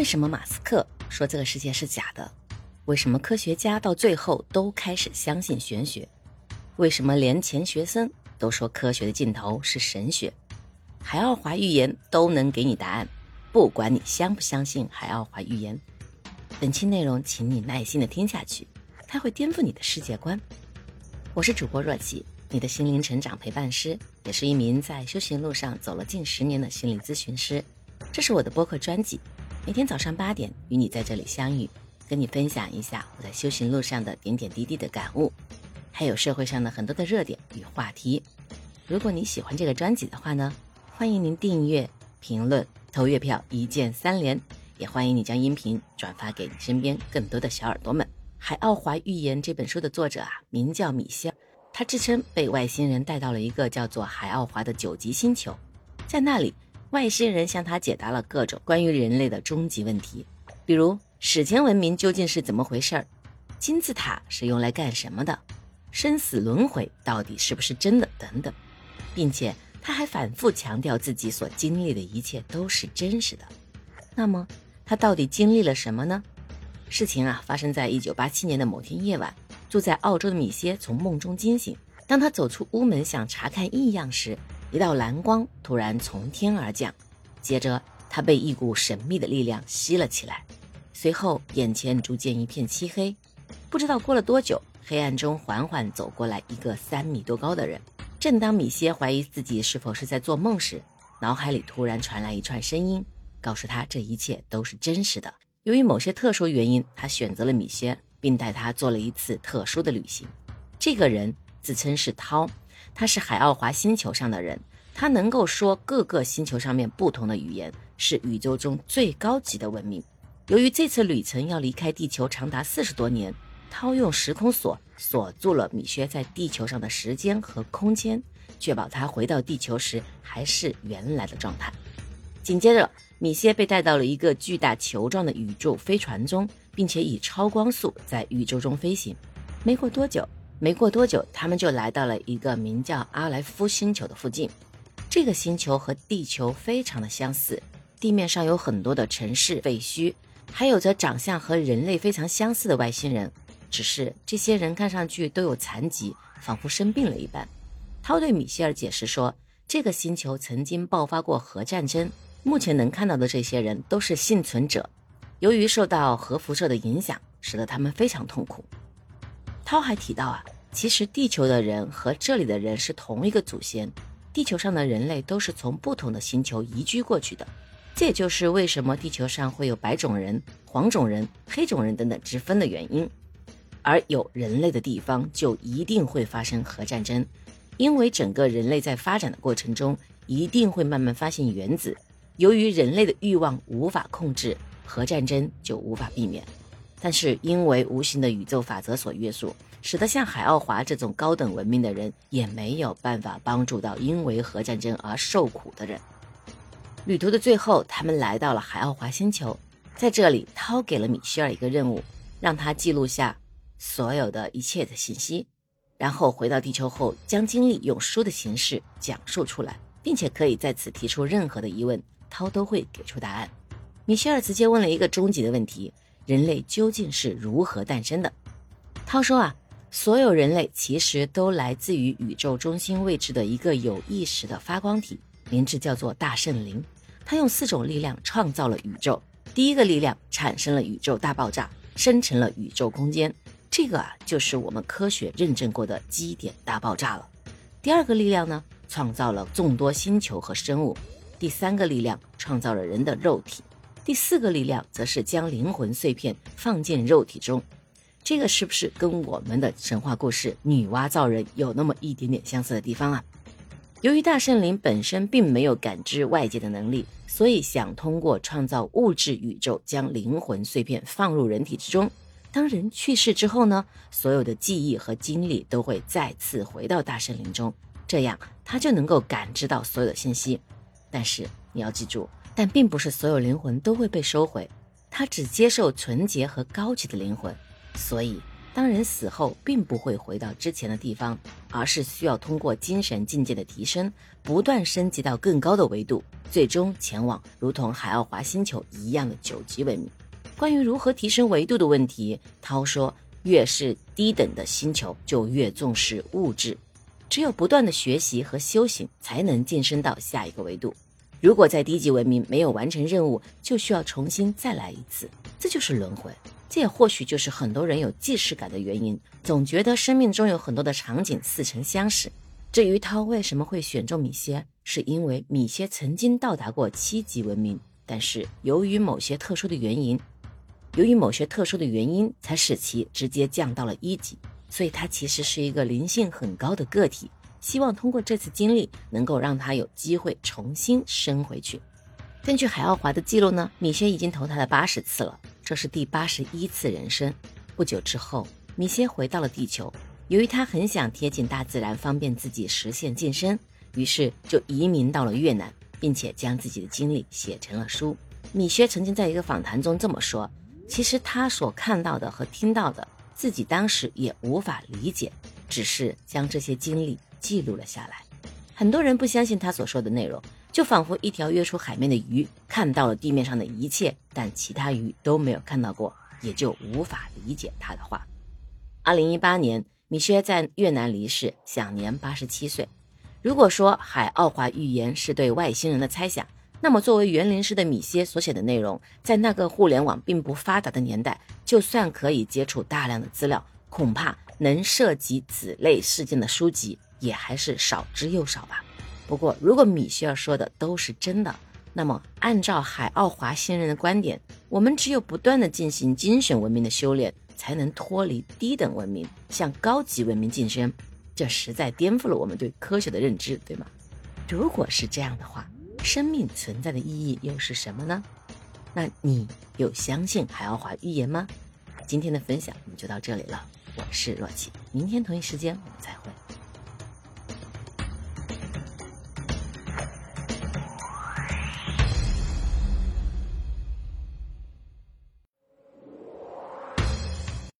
为什么马斯克说这个世界是假的？为什么科学家到最后都开始相信玄学？为什么连钱学森都说科学的尽头是神学？海奥华预言都能给你答案，不管你相不相信海奥华预言。本期内容，请你耐心的听下去，它会颠覆你的世界观。我是主播若琪，你的心灵成长陪伴师，也是一名在修行路上走了近十年的心理咨询师。这是我的播客专辑。每天早上八点与你在这里相遇，跟你分享一下我在修行路上的点点滴滴的感悟，还有社会上的很多的热点与话题。如果你喜欢这个专辑的话呢，欢迎您订阅、评论、投月票，一键三连。也欢迎你将音频转发给你身边更多的小耳朵们。《海奥华预言》这本书的作者啊，名叫米歇尔，他自称被外星人带到了一个叫做海奥华的九级星球，在那里。外星人向他解答了各种关于人类的终极问题，比如史前文明究竟是怎么回事儿，金字塔是用来干什么的，生死轮回到底是不是真的等等，并且他还反复强调自己所经历的一切都是真实的。那么他到底经历了什么呢？事情啊发生在一九八七年的某天夜晚，住在澳洲的米歇从梦中惊醒，当他走出屋门想查看异样时。一道蓝光突然从天而降，接着他被一股神秘的力量吸了起来，随后眼前逐渐一片漆黑。不知道过了多久，黑暗中缓缓走过来一个三米多高的人。正当米歇怀疑自己是否是在做梦时，脑海里突然传来一串声音，告诉他这一切都是真实的。由于某些特殊原因，他选择了米歇，并带他做了一次特殊的旅行。这个人自称是涛。他是海奥华星球上的人，他能够说各个星球上面不同的语言，是宇宙中最高级的文明。由于这次旅程要离开地球长达四十多年，涛用时空锁锁住了米歇在地球上的时间和空间，确保他回到地球时还是原来的状态。紧接着，米歇被带到了一个巨大球状的宇宙飞船中，并且以超光速在宇宙中飞行。没过多久。没过多久，他们就来到了一个名叫阿莱夫星球的附近。这个星球和地球非常的相似，地面上有很多的城市废墟，还有着长相和人类非常相似的外星人。只是这些人看上去都有残疾，仿佛生病了一般。涛对米歇尔解释说，这个星球曾经爆发过核战争，目前能看到的这些人都是幸存者。由于受到核辐射的影响，使得他们非常痛苦。涛还提到啊，其实地球的人和这里的人是同一个祖先，地球上的人类都是从不同的星球移居过去的，这也就是为什么地球上会有白种人、黄种人、黑种人等等之分的原因。而有人类的地方就一定会发生核战争，因为整个人类在发展的过程中一定会慢慢发现原子，由于人类的欲望无法控制，核战争就无法避免。但是因为无形的宇宙法则所约束，使得像海奥华这种高等文明的人也没有办法帮助到因为核战争而受苦的人。旅途的最后，他们来到了海奥华星球，在这里，涛给了米歇尔一个任务，让他记录下所有的一切的信息，然后回到地球后，将经历用书的形式讲述出来，并且可以在此提出任何的疑问，涛都会给出答案。米歇尔直接问了一个终极的问题。人类究竟是如何诞生的？涛说啊，所有人类其实都来自于宇宙中心位置的一个有意识的发光体，名字叫做大圣灵。它用四种力量创造了宇宙。第一个力量产生了宇宙大爆炸，生成了宇宙空间，这个啊就是我们科学认证过的基点大爆炸了。第二个力量呢，创造了众多星球和生物。第三个力量创造了人的肉体。第四个力量则是将灵魂碎片放进肉体中，这个是不是跟我们的神话故事女娲造人有那么一点点相似的地方啊？由于大圣灵本身并没有感知外界的能力，所以想通过创造物质宇宙将灵魂碎片放入人体之中。当人去世之后呢，所有的记忆和经历都会再次回到大圣灵中，这样他就能够感知到所有的信息。但是你要记住。但并不是所有灵魂都会被收回，他只接受纯洁和高级的灵魂，所以当人死后，并不会回到之前的地方，而是需要通过精神境界的提升，不断升级到更高的维度，最终前往如同海奥华星球一样的九级文明。关于如何提升维度的问题，涛说，越是低等的星球，就越重视物质，只有不断的学习和修行，才能晋升到下一个维度。如果在低级文明没有完成任务，就需要重新再来一次，这就是轮回。这也或许就是很多人有既视感的原因，总觉得生命中有很多的场景似曾相识。至于他为什么会选中米歇，是因为米歇曾经到达过七级文明，但是由于某些特殊的原因，由于某些特殊的原因，才使其直接降到了一级。所以他其实是一个灵性很高的个体，希望通过这次经历，能够让他有机会重新升回去。根据海奥华的记录呢，米歇已经投胎了八十次了。这是第八十一次人生。不久之后，米歇回到了地球。由于他很想贴近大自然，方便自己实现晋升，于是就移民到了越南，并且将自己的经历写成了书。米歇曾经在一个访谈中这么说：“其实他所看到的和听到的，自己当时也无法理解，只是将这些经历记录了下来。”很多人不相信他所说的内容。就仿佛一条跃出海面的鱼看到了地面上的一切，但其他鱼都没有看到过，也就无法理解他的话。二零一八年，米歇在越南离世，享年八十七岁。如果说海奥华预言是对外星人的猜想，那么作为园林师的米歇所写的内容，在那个互联网并不发达的年代，就算可以接触大量的资料，恐怕能涉及此类事件的书籍也还是少之又少吧。不过，如果米歇尔说的都是真的，那么按照海奥华星人的观点，我们只有不断的进行精神文明的修炼，才能脱离低等文明，向高级文明晋升。这实在颠覆了我们对科学的认知，对吗？如果是这样的话，生命存在的意义又是什么呢？那你有相信海奥华预言吗？今天的分享我们就到这里了，我是若琪，明天同一时间我们再会。